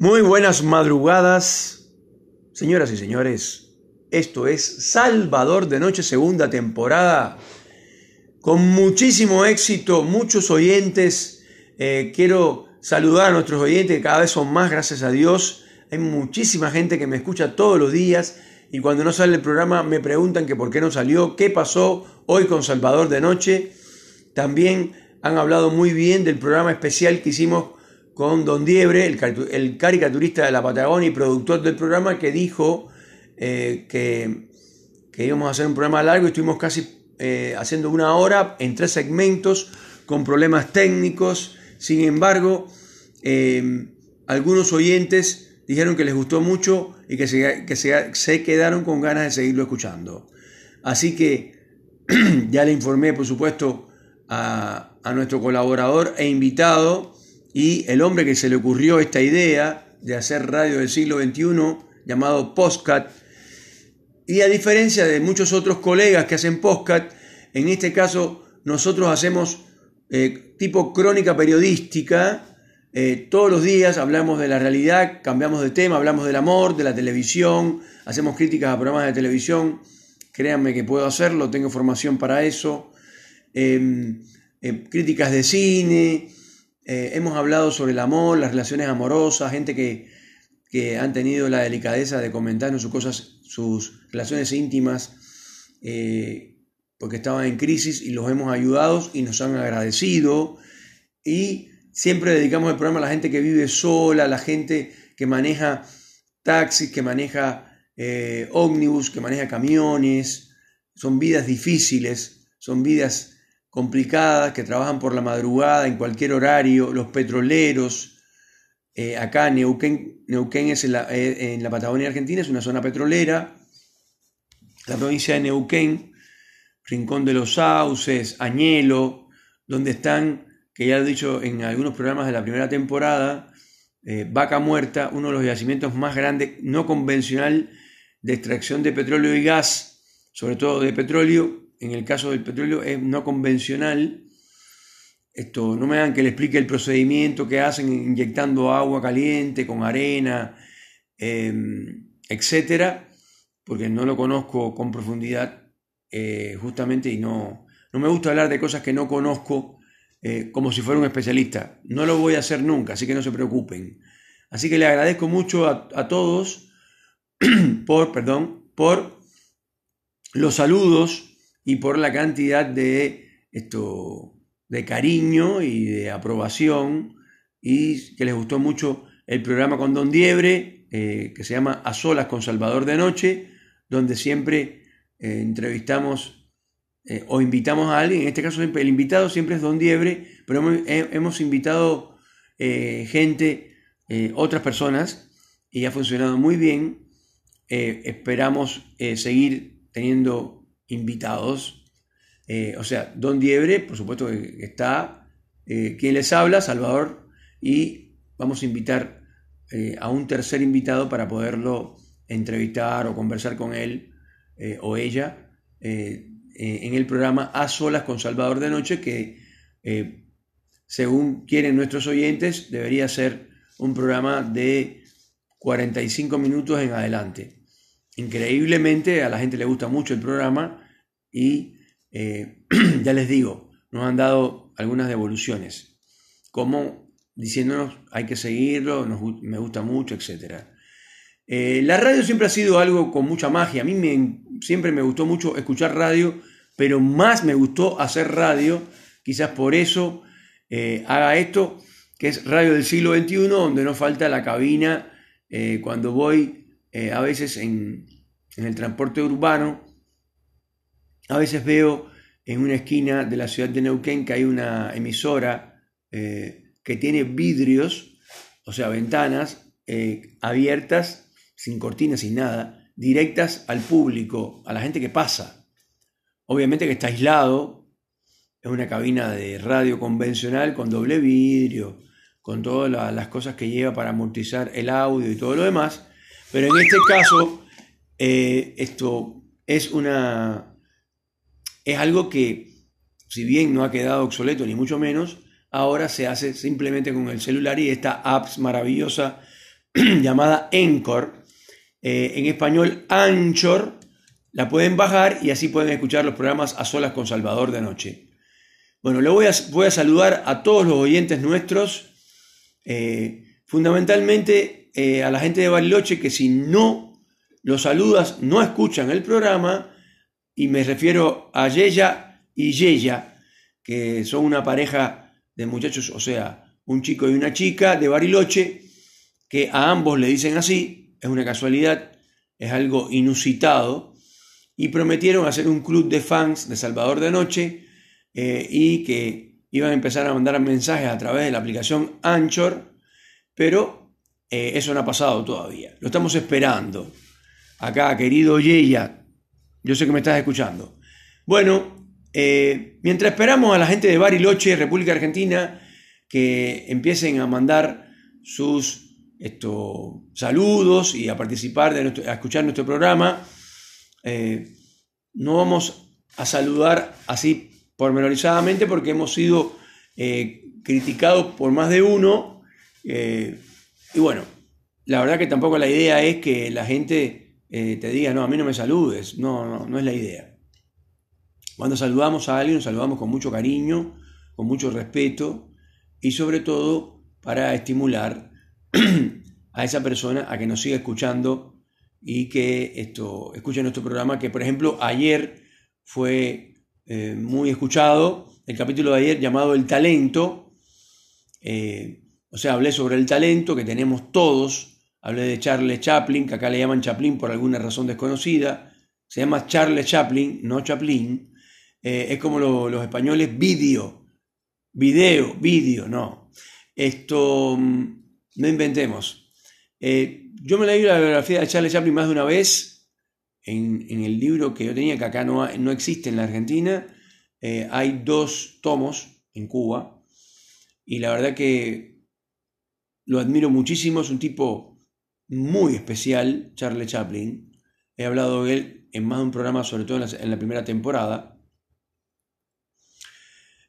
Muy buenas madrugadas, señoras y señores. Esto es Salvador de Noche, segunda temporada. Con muchísimo éxito, muchos oyentes. Eh, quiero saludar a nuestros oyentes, que cada vez son más, gracias a Dios. Hay muchísima gente que me escucha todos los días y cuando no sale el programa me preguntan que por qué no salió, qué pasó hoy con Salvador de Noche. También han hablado muy bien del programa especial que hicimos con Don Diebre, el, caricaturista de la Patagonia y productor del programa, que dijo eh, que, íbamos a hacer un programa largo y estuvimos casi eh, haciendo una hora en tres segmentos con problemas técnicos. Sin embargo, eh, algunos oyentes dijeron que les gustó mucho y que, se, que se, quedaron con ganas de seguirlo escuchando. Así que ya le informé, por supuesto, a, a nuestro colaborador e invitado, y el hombre que se le ocurrió esta idea de hacer radio del siglo XXI, llamado Postcat, y a diferencia de muchos otros colegas que hacen Postcat, en este caso nosotros hacemos eh, tipo crónica periodística, eh, todos los días hablamos de la realidad, cambiamos de tema, hablamos del amor, de la televisión, hacemos críticas a programas de televisión, créanme que puedo hacerlo, tengo formación para eso, em, em, críticas de cine, eh, hemos hablado sobre el amor, las relaciones amorosas, gente que, han tenido la delicadeza de comentarnos sus cosas, sus relaciones íntimas, eh, porque estaban en crisis y los hemos ayudado y nos han agradecido. Y siempre dedicamos el programa a la gente que vive sola, a la gente que maneja taxis, que maneja eh, ómnibus, que maneja camiones. Son vidas difíciles, son vidas complicadas, que trabajan por la madrugada en cualquier horario, los petroleros. Eh, acá Neuquén, Neuquén es eh, en la, Patagonia Argentina, es una zona petrolera. La provincia de Neuquén, Rincón de los Sauces, Añelo, donde están, que ya he dicho en algunos programas de la primera temporada, eh, Vaca Muerta, uno de los yacimientos más grandes, no convencional, de extracción de petróleo y gas, sobre todo de petróleo, en el caso del petróleo es no convencional. Esto, no me dan que le explique el procedimiento que hacen inyectando agua caliente con arena, em, etcétera, porque no lo conozco con profundidad eh, justamente y no, no me gusta hablar de cosas que no conozco eh, como si fuera un especialista. No lo voy a hacer nunca, así que no se preocupen. Así que le agradezco mucho a, a todos por, perdón, por los saludos y por la cantidad de, esto, de cariño y de aprobación y que les gustó mucho el programa con Don Diebre, eh, que se llama A Solas con Salvador de Noche, donde siempre eh, entrevistamos eh, o invitamos a alguien, en este caso el invitado siempre es Don Diebre, pero hemos, invitado gente, otras personas, y ha funcionado muy bien. esperamos seguir teniendo invitados. Eh, o sea, Don Diebre, por supuesto que está, eh, quien les habla, Salvador, y vamos a invitar eh, a un tercer invitado para poderlo entrevistar o conversar con él o ella en el programa A Solas con Salvador de Noche, que según quieren nuestros oyentes, debería ser un programa de 45 minutos en adelante. Increíblemente a la gente le gusta mucho el programa y eh, ya les digo, nos han dado algunas devoluciones, como diciéndonos hay que seguirlo, me gusta mucho, etc. Eh, la radio siempre ha sido algo con mucha magia. A mí me, siempre me gustó mucho escuchar radio, pero más me gustó hacer radio. Quizás por eso eh, haga esto, que es radio del siglo XXI, donde no falta la cabina cuando voy eh, a veces en, el transporte urbano, a veces veo en una esquina de la ciudad de Neuquén que hay una emisora eh, que tiene vidrios, o sea, ventanas eh, abiertas, sin cortinas, sin nada, directas al público, a la gente que pasa. Obviamente que está aislado, es una cabina de radio convencional con doble vidrio, con todas las cosas que lleva para amortizar el audio y todo lo demás, pero en este caso, eh, esto es una. es algo que, si bien no ha quedado obsoleto, ni mucho menos, ahora se hace simplemente con el celular y esta app maravillosa llamada Encore, eh, en español Anchor, la pueden bajar y así pueden escuchar los programas a solas con Salvador de noche. Bueno, le voy a, voy a saludar a todos los oyentes nuestros, eh, fundamentalmente eh, a la gente de Bariloche que si no los saludas no escuchan el programa, y me refiero a Yeya y Yeya, que son una pareja de muchachos, o sea, un chico y una chica de Bariloche, que a ambos le dicen así, es una casualidad, es algo inusitado, y prometieron hacer un club de fans de Salvador de Noche eh, y que iban a empezar a mandar mensajes a través de la aplicación Anchor, pero eh, eso no ha pasado todavía. Lo estamos esperando. Acá, querido Yeya, yo sé que me estás escuchando. Bueno, eh, mientras esperamos a la gente de Bariloche, República Argentina, que empiecen a mandar sus saludos y a participar, de a escuchar nuestro programa, eh, no vamos a saludar así pormenorizadamente porque hemos sido criticados por más de uno. Y bueno, la verdad que tampoco la idea es que la gente eh, te diga, no, a mí no me saludes. No, no, no es la idea. Cuando saludamos a alguien, saludamos con mucho cariño, con mucho respeto y sobre todo para estimular a esa persona a que nos siga escuchando y que esto, escuche nuestro programa, que por ejemplo ayer fue eh, muy escuchado, el capítulo de ayer llamado El talento, eh, o sea, hablé sobre el talento que tenemos todos, Hablé de Charles Chaplin, que acá le llaman Chaplin por alguna razón desconocida. Se llama Charles Chaplin, no Chaplin. Eh, es como los españoles video. Video, video, no. Esto, mm, no inventemos. Eh, yo me leí la biografía de Charles Chaplin más de una vez en, el libro que yo tenía, que acá no, no existe en la Argentina. Eh, hay dos tomos en Cuba y la verdad que lo admiro muchísimo. Es un tipo muy especial, Charlie Chaplin. He hablado de él en más de un programa, sobre todo en la, primera temporada.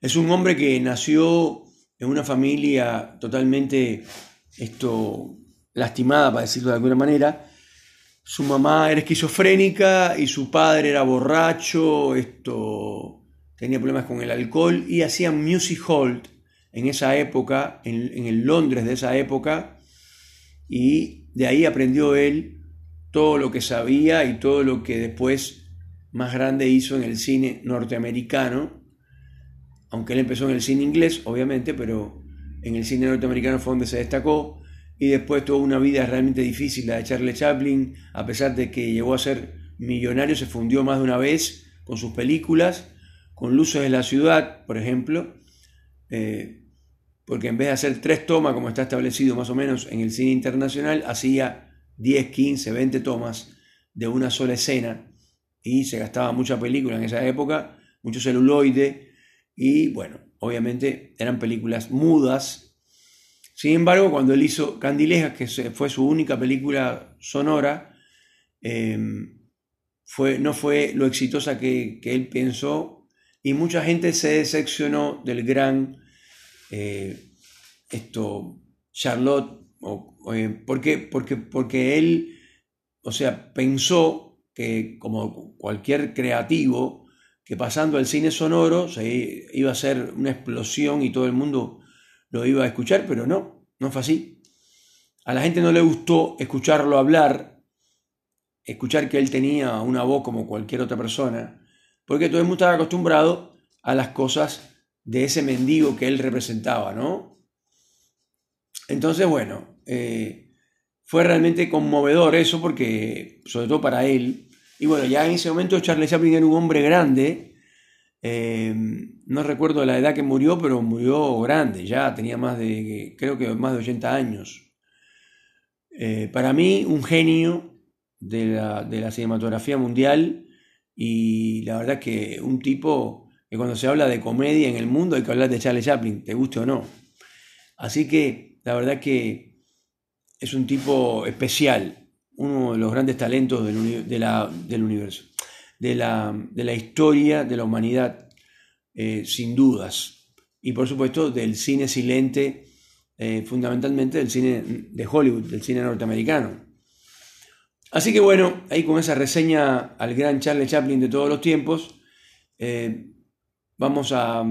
Es un hombre que nació en una familia totalmente esto, lastimada, para decirlo de alguna manera. Su mamá era esquizofrénica y su padre era borracho, esto, tenía problemas con el alcohol y hacían music hall en esa época, en, el Londres de esa época, y de ahí aprendió él todo lo que sabía y todo lo que después más grande hizo en el cine norteamericano, aunque él empezó en el cine inglés, obviamente, pero en el cine norteamericano fue donde se destacó y después tuvo una vida realmente difícil, la de Charlie Chaplin, a pesar de que llegó a ser millonario, se fundió más de una vez con sus películas, con Luces de la Ciudad, por ejemplo, eh, porque en vez de hacer tres tomas, como está establecido más o menos en el cine internacional, hacía 10, 15, 20 tomas de una sola escena y se gastaba mucha película en esa época, mucho celuloide y bueno, obviamente eran películas mudas. Sin embargo, cuando él hizo Candilejas, que fue su única película sonora, em, no fue lo exitosa que, que él pensó y mucha gente se decepcionó del gran eh, esto, Charlotte, eh, ¿por qué? Porque, porque él, o sea, pensó que como cualquier creativo, que pasando al cine sonoro iba a ser una explosión y todo el mundo lo iba a escuchar, pero no, no fue así. A la gente no le gustó escucharlo hablar, escuchar que él tenía una voz como cualquier otra persona, porque todo el mundo estaba acostumbrado a las cosas de ese mendigo que él representaba, ¿no? Entonces, bueno, eh, fue realmente conmovedor eso porque, sobre todo para él, y bueno, ya en ese momento Charles Chaplin era un hombre grande, eh, no recuerdo la edad que murió, pero murió grande, ya tenía más de, creo que más de 80 años. Eh, para mí, un genio de la, de la cinematografía mundial y la verdad que un tipo que cuando se habla de comedia en el mundo hay que hablar de Charlie Chaplin, te guste o no. Así que la verdad que es un tipo especial, uno de los grandes talentos del, universo, de la, historia de la humanidad, eh, sin dudas. Y por supuesto del cine silente eh, fundamentalmente del cine de Hollywood, del cine norteamericano. Así que bueno, ahí con esa reseña al gran Charlie Chaplin de todos los tiempos, eh, vamos a,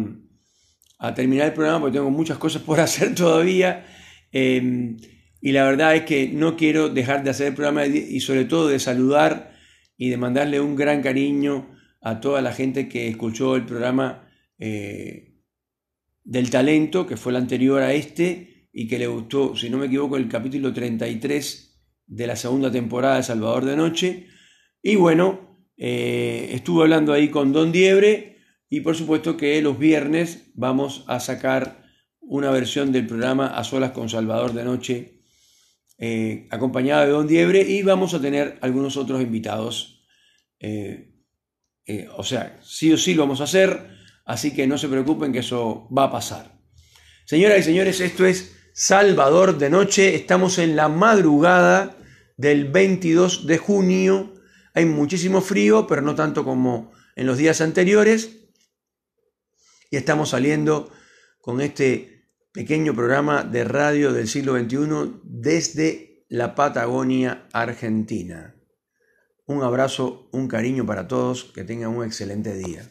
terminar el programa porque tengo muchas cosas por hacer todavía. Eh, y la verdad es que no quiero dejar de hacer el programa y sobre todo de saludar y de mandarle un gran cariño a toda la gente que escuchó el programa eh, del talento, que fue el anterior a este, y que le gustó, si no me equivoco, el capítulo 33 de la segunda temporada de Salvador de Noche. Y bueno, eh, estuve hablando ahí con Don Diebre y por supuesto que los viernes vamos a sacar una versión del programa A Solas con Salvador de Noche, eh, acompañada de Don Diebre, y vamos a tener algunos otros invitados. Eh, o sea, sí o sí lo vamos a hacer, así que no se preocupen que eso va a pasar. Señoras y señores, esto es Salvador de Noche, estamos en la madrugada del 22 de junio, hay muchísimo frío, pero no tanto como en los días anteriores, y estamos saliendo con este pequeño programa de radio del siglo XXI desde la Patagonia, Argentina. Un abrazo, un cariño para todos, que tengan un excelente día.